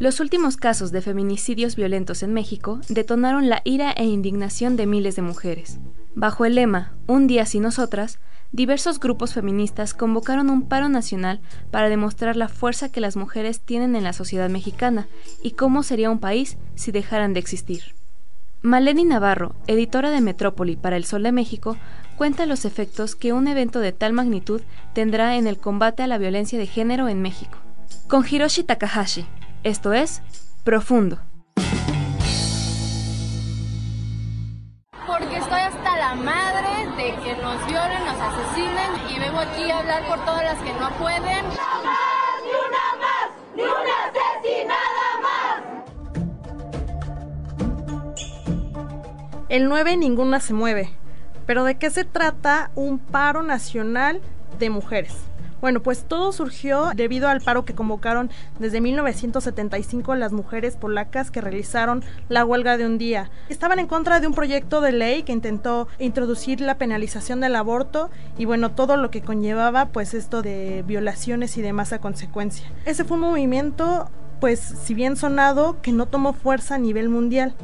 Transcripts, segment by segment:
Los últimos casos de feminicidios violentos en México detonaron la ira e indignación de miles de mujeres. Bajo el lema Un día sin nosotras, diversos grupos feministas convocaron un paro nacional para demostrar la fuerza que las mujeres tienen en la sociedad mexicana y cómo sería un país si dejaran de existir. Maleni Navarro, editora de Metrópoli para El Sol de México, cuenta los efectos que un evento de tal magnitud tendrá en el combate a la violencia de género en México. Con Hiroshi Takahashi, esto es Profundo. Porque estoy hasta la madre de que nos violen, nos asesinen y vengo aquí a hablar por todas las que no pueden. ¡No más! ¡Ni una más! ¡Ni una asesinada más! El 9 ninguna se mueve. Pero ¿de qué se trata un paro nacional de mujeres? Bueno, pues todo surgió debido al paro que convocaron desde 1975 las mujeres polacas que realizaron la huelga de un día. Estaban en contra de un proyecto de ley que intentó introducir la penalización del aborto y bueno, todo lo que conllevaba pues esto de violaciones y demás a consecuencia. Ese fue un movimiento pues si bien sonado que no tomó fuerza a nivel mundial.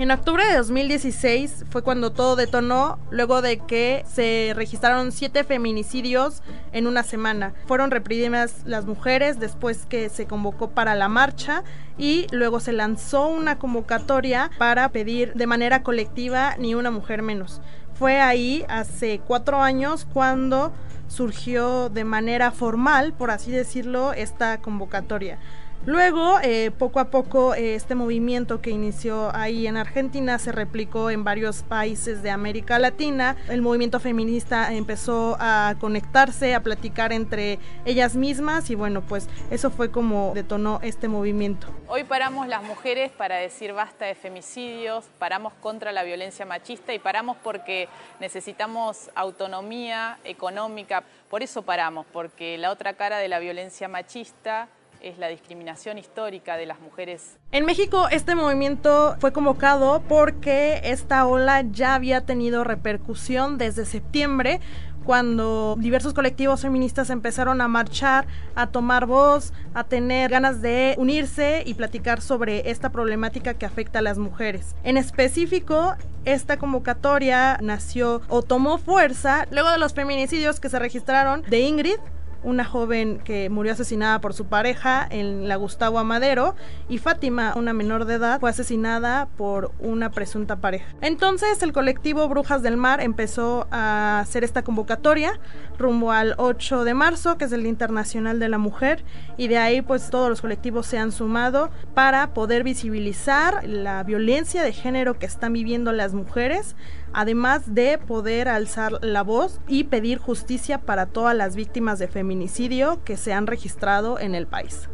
En octubre de 2016 fue cuando todo detonó, luego de que se registraron siete feminicidios en una semana. Fueron reprimidas las mujeres después que se convocó para la marcha y luego se lanzó una convocatoria para pedir de manera colectiva ni una mujer menos. Fue ahí hace cuatro años cuando surgió de manera formal, por así decirlo, esta convocatoria. Luego, eh, poco a poco, eh, este movimiento que inició ahí en Argentina se replicó en varios países de América Latina. El movimiento feminista empezó a conectarse, a platicar entre ellas mismas y bueno, pues eso fue como detonó este movimiento. Hoy paramos las mujeres para decir basta de femicidios, paramos contra la violencia machista y paramos porque necesitamos autonomía económica. Por eso paramos, porque la otra cara de la violencia machista es la discriminación histórica de las mujeres. En México este movimiento fue convocado porque esta ola ya había tenido repercusión desde septiembre cuando diversos colectivos feministas empezaron a marchar, a tomar voz, a tener ganas de unirse y platicar sobre esta problemática que afecta a las mujeres. En específico, esta convocatoria nació o tomó fuerza luego de los feminicidios que se registraron de Ingrid, una joven que murió asesinada por su pareja en la Gustavo Amadero y Fátima, una menor de edad, fue asesinada por una presunta pareja. Entonces el colectivo Brujas del Mar empezó a hacer esta convocatoria rumbo al 8 de marzo, que es el Día Internacional de la Mujer, y de ahí pues todos los colectivos se han sumado para poder visibilizar la violencia de género que están viviendo las mujeres además de poder alzar la voz y pedir justicia para todas las víctimas de feminicidio que se han registrado en el país.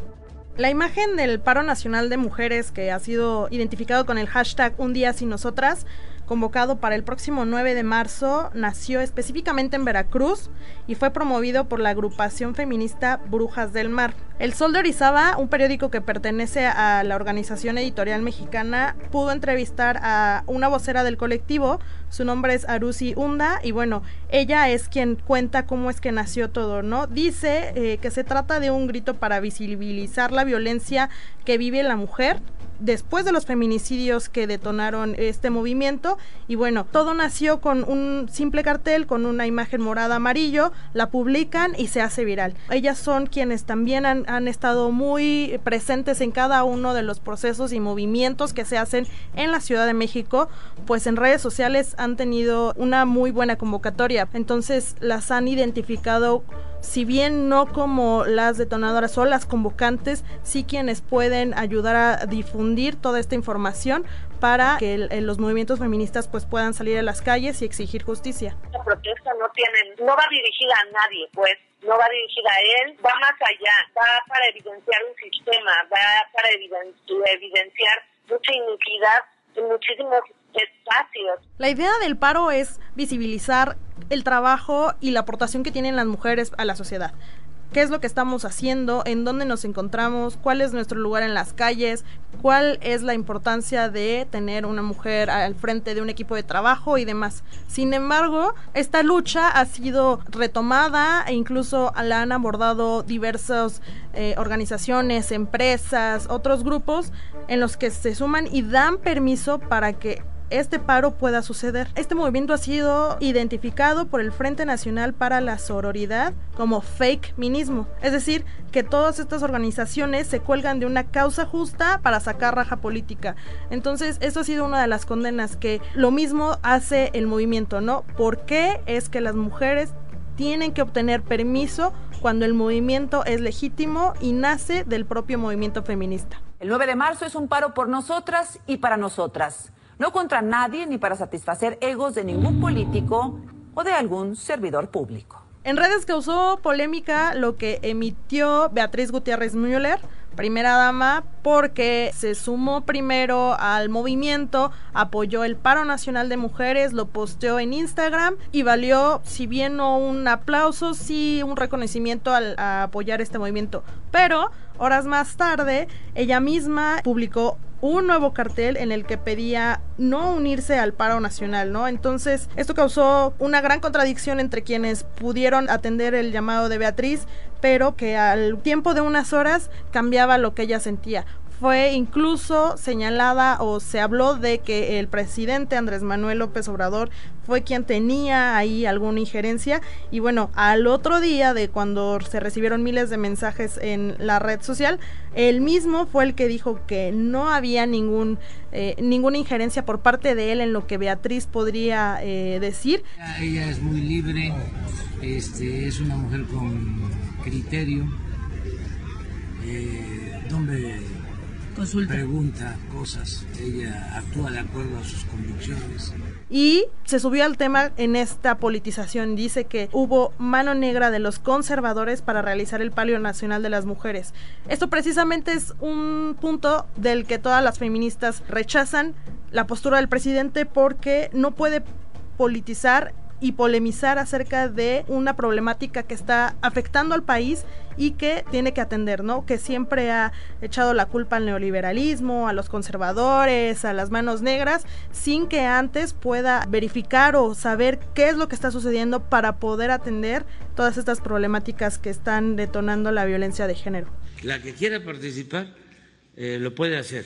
La imagen del paro nacional de mujeres que ha sido identificado con el hashtag Un día sin nosotras convocado para el próximo 9 de marzo, nació específicamente en Veracruz y fue promovido por la agrupación feminista Brujas del Mar. El Sol de Orizaba, un periódico que pertenece a la organización editorial mexicana, pudo entrevistar a una vocera del colectivo, su nombre es Arusi Hunda y bueno, ella es quien cuenta cómo es que nació todo, ¿no? Dice eh, que se trata de un grito para visibilizar la violencia que vive la mujer después de los feminicidios que detonaron este movimiento y bueno, todo nació con un simple cartel con una imagen morada amarillo, la publican y se hace viral. Ellas son quienes también han, han estado muy presentes en cada uno de los procesos y movimientos que se hacen en la Ciudad de México, pues en redes sociales han tenido una muy buena convocatoria, entonces las han identificado si bien no como las detonadoras o las convocantes, sí quienes pueden ayudar a difundir toda esta información para que los movimientos feministas pues puedan salir a las calles y exigir justicia. La protesta no tiene, no va dirigida a nadie, pues no va dirigida a él, va más allá, va para evidenciar un sistema, va para evidenciar mucha iniquidad en muchísimos espacios. La idea del paro es visibilizar el trabajo y la aportación que tienen las mujeres a la sociedad qué es lo que estamos haciendo, en dónde nos encontramos, cuál es nuestro lugar en las calles, cuál es la importancia de tener una mujer al frente de un equipo de trabajo y demás. Sin embargo, esta lucha ha sido retomada e incluso la han abordado diversas eh, organizaciones, empresas, otros grupos en los que se suman y dan permiso para que este paro pueda suceder. Este movimiento ha sido identificado por el Frente Nacional para la Sororidad como fake minismo, es decir, que todas estas organizaciones se cuelgan de una causa justa para sacar raja política. Entonces, eso ha sido una de las condenas que lo mismo hace el movimiento, ¿no? ¿Por qué es que las mujeres tienen que obtener permiso cuando el movimiento es legítimo y nace del propio movimiento feminista? El 9 de marzo es un paro por nosotras y para nosotras no contra nadie ni para satisfacer egos de ningún político o de algún servidor público. En redes causó polémica lo que emitió Beatriz Gutiérrez Müller, primera dama, porque se sumó primero al movimiento, apoyó el paro nacional de mujeres, lo posteó en Instagram y valió, si bien no un aplauso, sí un reconocimiento al apoyar este movimiento. Pero horas más tarde, ella misma publicó un nuevo cartel en el que pedía no unirse al paro nacional, ¿no? Entonces, esto causó una gran contradicción entre quienes pudieron atender el llamado de Beatriz, pero que al tiempo de unas horas cambiaba lo que ella sentía fue incluso señalada o se habló de que el presidente Andrés Manuel López Obrador fue quien tenía ahí alguna injerencia y bueno, al otro día de cuando se recibieron miles de mensajes en la red social, él mismo fue el que dijo que no había ningún eh, ninguna injerencia por parte de él en lo que Beatriz podría eh, decir. Ella es muy libre, este, es una mujer con criterio, eh, pregunta cosas, ella actúa de acuerdo a sus convicciones. Y se subió al tema en esta politización. Dice que hubo mano negra de los conservadores para realizar el palio nacional de las mujeres. Esto precisamente es un punto del que todas las feministas rechazan la postura del presidente porque no puede politizar y polemizar acerca de una problemática que está afectando al país y que tiene que atender, ¿no? Que siempre ha echado la culpa al neoliberalismo, a los conservadores, a las manos negras, sin que antes pueda verificar o saber qué es lo que está sucediendo para poder atender todas estas problemáticas que están detonando la violencia de género. La que quiera participar eh, lo puede hacer.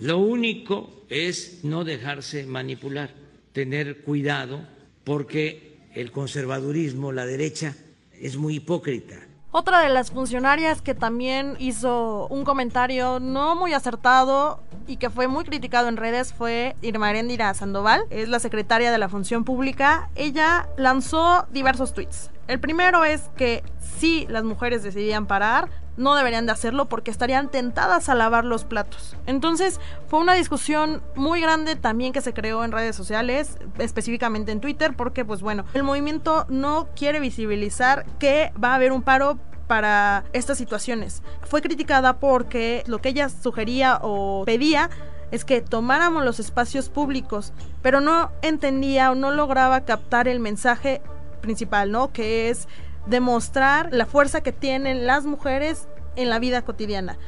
Lo único es no dejarse manipular, tener cuidado porque el conservadurismo, la derecha, es muy hipócrita. Otra de las funcionarias que también hizo un comentario no muy acertado y que fue muy criticado en redes fue Irma Erendira Sandoval, es la secretaria de la Función Pública. Ella lanzó diversos tweets. El primero es que si las mujeres decidían parar, no deberían de hacerlo porque estarían tentadas a lavar los platos. Entonces fue una discusión muy grande también que se creó en redes sociales, específicamente en Twitter, porque pues bueno, el movimiento no quiere visibilizar que va a haber un paro para estas situaciones. Fue criticada porque lo que ella sugería o pedía es que tomáramos los espacios públicos, pero no entendía o no lograba captar el mensaje principal, ¿no? Que es demostrar la fuerza que tienen las mujeres en la vida cotidiana.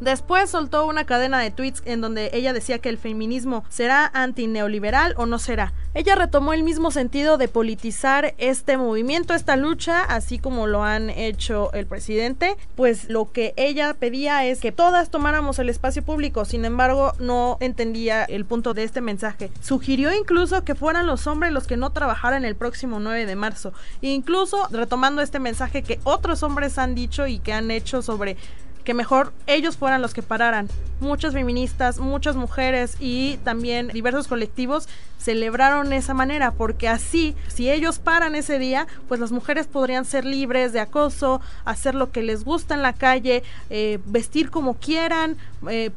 Después soltó una cadena de tweets en donde ella decía que el feminismo será antineoliberal o no será. Ella retomó el mismo sentido de politizar este movimiento, esta lucha, así como lo han hecho el presidente, pues lo que ella pedía es que todas tomáramos el espacio público, sin embargo no entendía el punto de este mensaje. Sugirió incluso que fueran los hombres los que no trabajaran el próximo 9 de marzo, incluso retomando este mensaje que otros hombres han dicho y que han hecho sobre que mejor ellos fueran los que pararan. Muchas feministas, muchas mujeres y también diversos colectivos celebraron esa manera, porque así, si ellos paran ese día, pues las mujeres podrían ser libres de acoso, hacer lo que les gusta en la calle, eh, vestir como quieran, eh,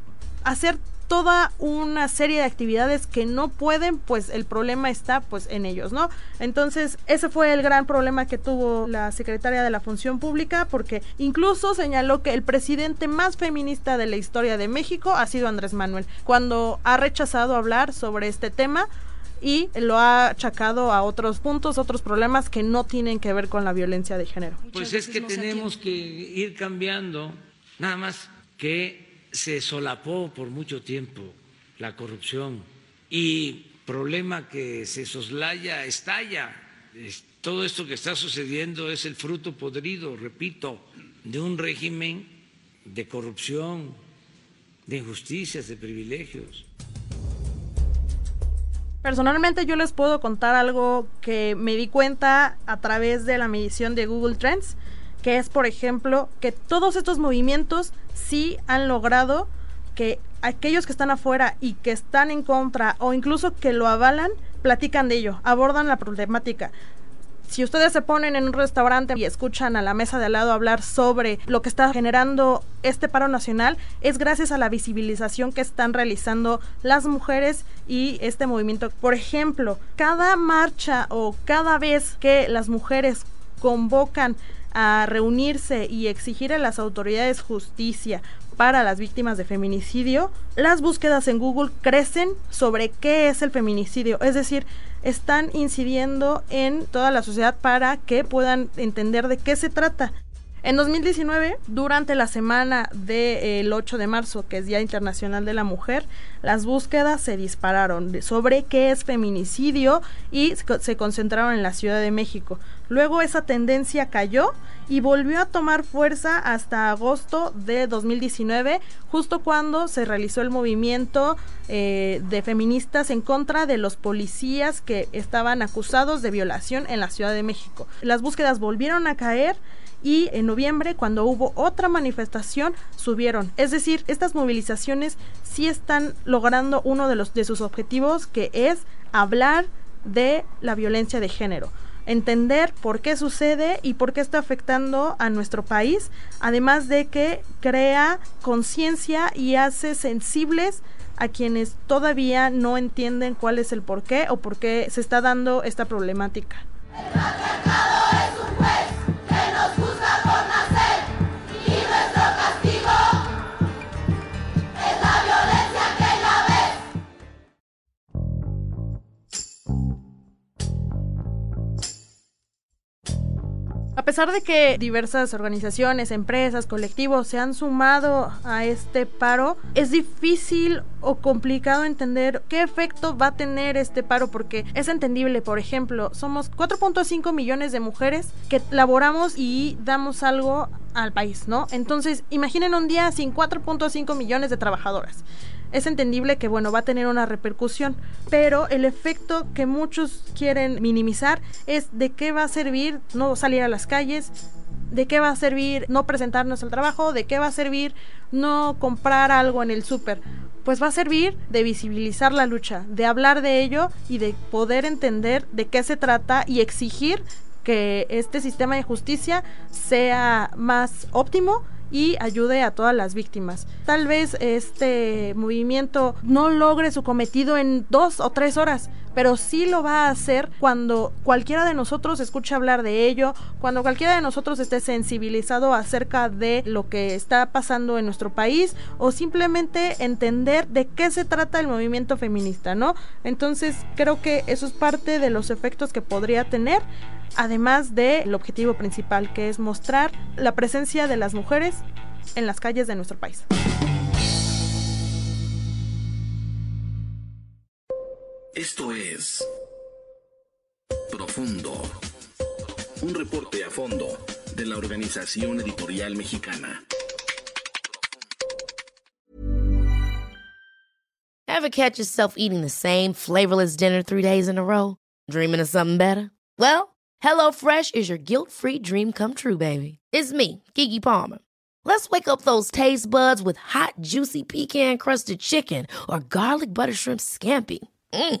hacer toda una serie de actividades que no pueden, pues el problema está pues en ellos, ¿no? Entonces, ese fue el gran problema que tuvo la secretaria de la Función Pública porque incluso señaló que el presidente más feminista de la historia de México ha sido Andrés Manuel, cuando ha rechazado hablar sobre este tema y lo ha achacado a otros puntos, otros problemas que no tienen que ver con la violencia de género. Pues es que tenemos que ir cambiando, nada más que se solapó por mucho tiempo la corrupción y problema que se soslaya, estalla. Todo esto que está sucediendo es el fruto podrido, repito, de un régimen de corrupción, de injusticias, de privilegios. Personalmente yo les puedo contar algo que me di cuenta a través de la medición de Google Trends que es, por ejemplo, que todos estos movimientos sí han logrado que aquellos que están afuera y que están en contra o incluso que lo avalan, platican de ello, abordan la problemática. Si ustedes se ponen en un restaurante y escuchan a la mesa de al lado hablar sobre lo que está generando este paro nacional, es gracias a la visibilización que están realizando las mujeres y este movimiento. Por ejemplo, cada marcha o cada vez que las mujeres convocan a reunirse y exigir a las autoridades justicia para las víctimas de feminicidio, las búsquedas en Google crecen sobre qué es el feminicidio, es decir, están incidiendo en toda la sociedad para que puedan entender de qué se trata. En 2019, durante la semana del 8 de marzo, que es Día Internacional de la Mujer, las búsquedas se dispararon sobre qué es feminicidio y se concentraron en la Ciudad de México. Luego esa tendencia cayó y volvió a tomar fuerza hasta agosto de 2019, justo cuando se realizó el movimiento eh, de feministas en contra de los policías que estaban acusados de violación en la Ciudad de México. Las búsquedas volvieron a caer y en noviembre, cuando hubo otra manifestación, subieron. Es decir, estas movilizaciones sí están logrando uno de, los, de sus objetivos, que es hablar de la violencia de género entender por qué sucede y por qué está afectando a nuestro país, además de que crea conciencia y hace sensibles a quienes todavía no entienden cuál es el por qué o por qué se está dando esta problemática. A pesar de que diversas organizaciones, empresas, colectivos se han sumado a este paro, es difícil o complicado entender qué efecto va a tener este paro porque es entendible, por ejemplo, somos 4.5 millones de mujeres que laboramos y damos algo al país, ¿no? Entonces, imaginen un día sin 4.5 millones de trabajadoras es entendible que, bueno, va a tener una repercusión, pero el efecto que muchos quieren minimizar es de qué va a servir no salir a las calles, de qué va a servir no presentarnos al trabajo, de qué va a servir no comprar algo en el súper. Pues va a servir de visibilizar la lucha, de hablar de ello y de poder entender de qué se trata y exigir que este sistema de justicia sea más óptimo y ayude a todas las víctimas. Tal vez este movimiento no logre su cometido en dos o tres horas, pero sí lo va a hacer cuando cualquiera de nosotros escuche hablar de ello, cuando cualquiera de nosotros esté sensibilizado acerca de lo que está pasando en nuestro país o simplemente entender de qué se trata el movimiento feminista, ¿no? Entonces creo que eso es parte de los efectos que podría tener además del objetivo principal, que es mostrar la presencia de las mujeres en las calles de nuestro país. Esto es Profundo, un reporte a fondo de la Organización Editorial Mexicana. Ever catch yourself eating the same flavorless dinner three days in a row? Dreaming of something better? Well, HelloFresh is your guilt-free dream come true, baby. It's me, Kiki Palmer. Let's wake up those taste buds with hot, juicy pecan-crusted chicken or garlic butter shrimp scampi. Mm.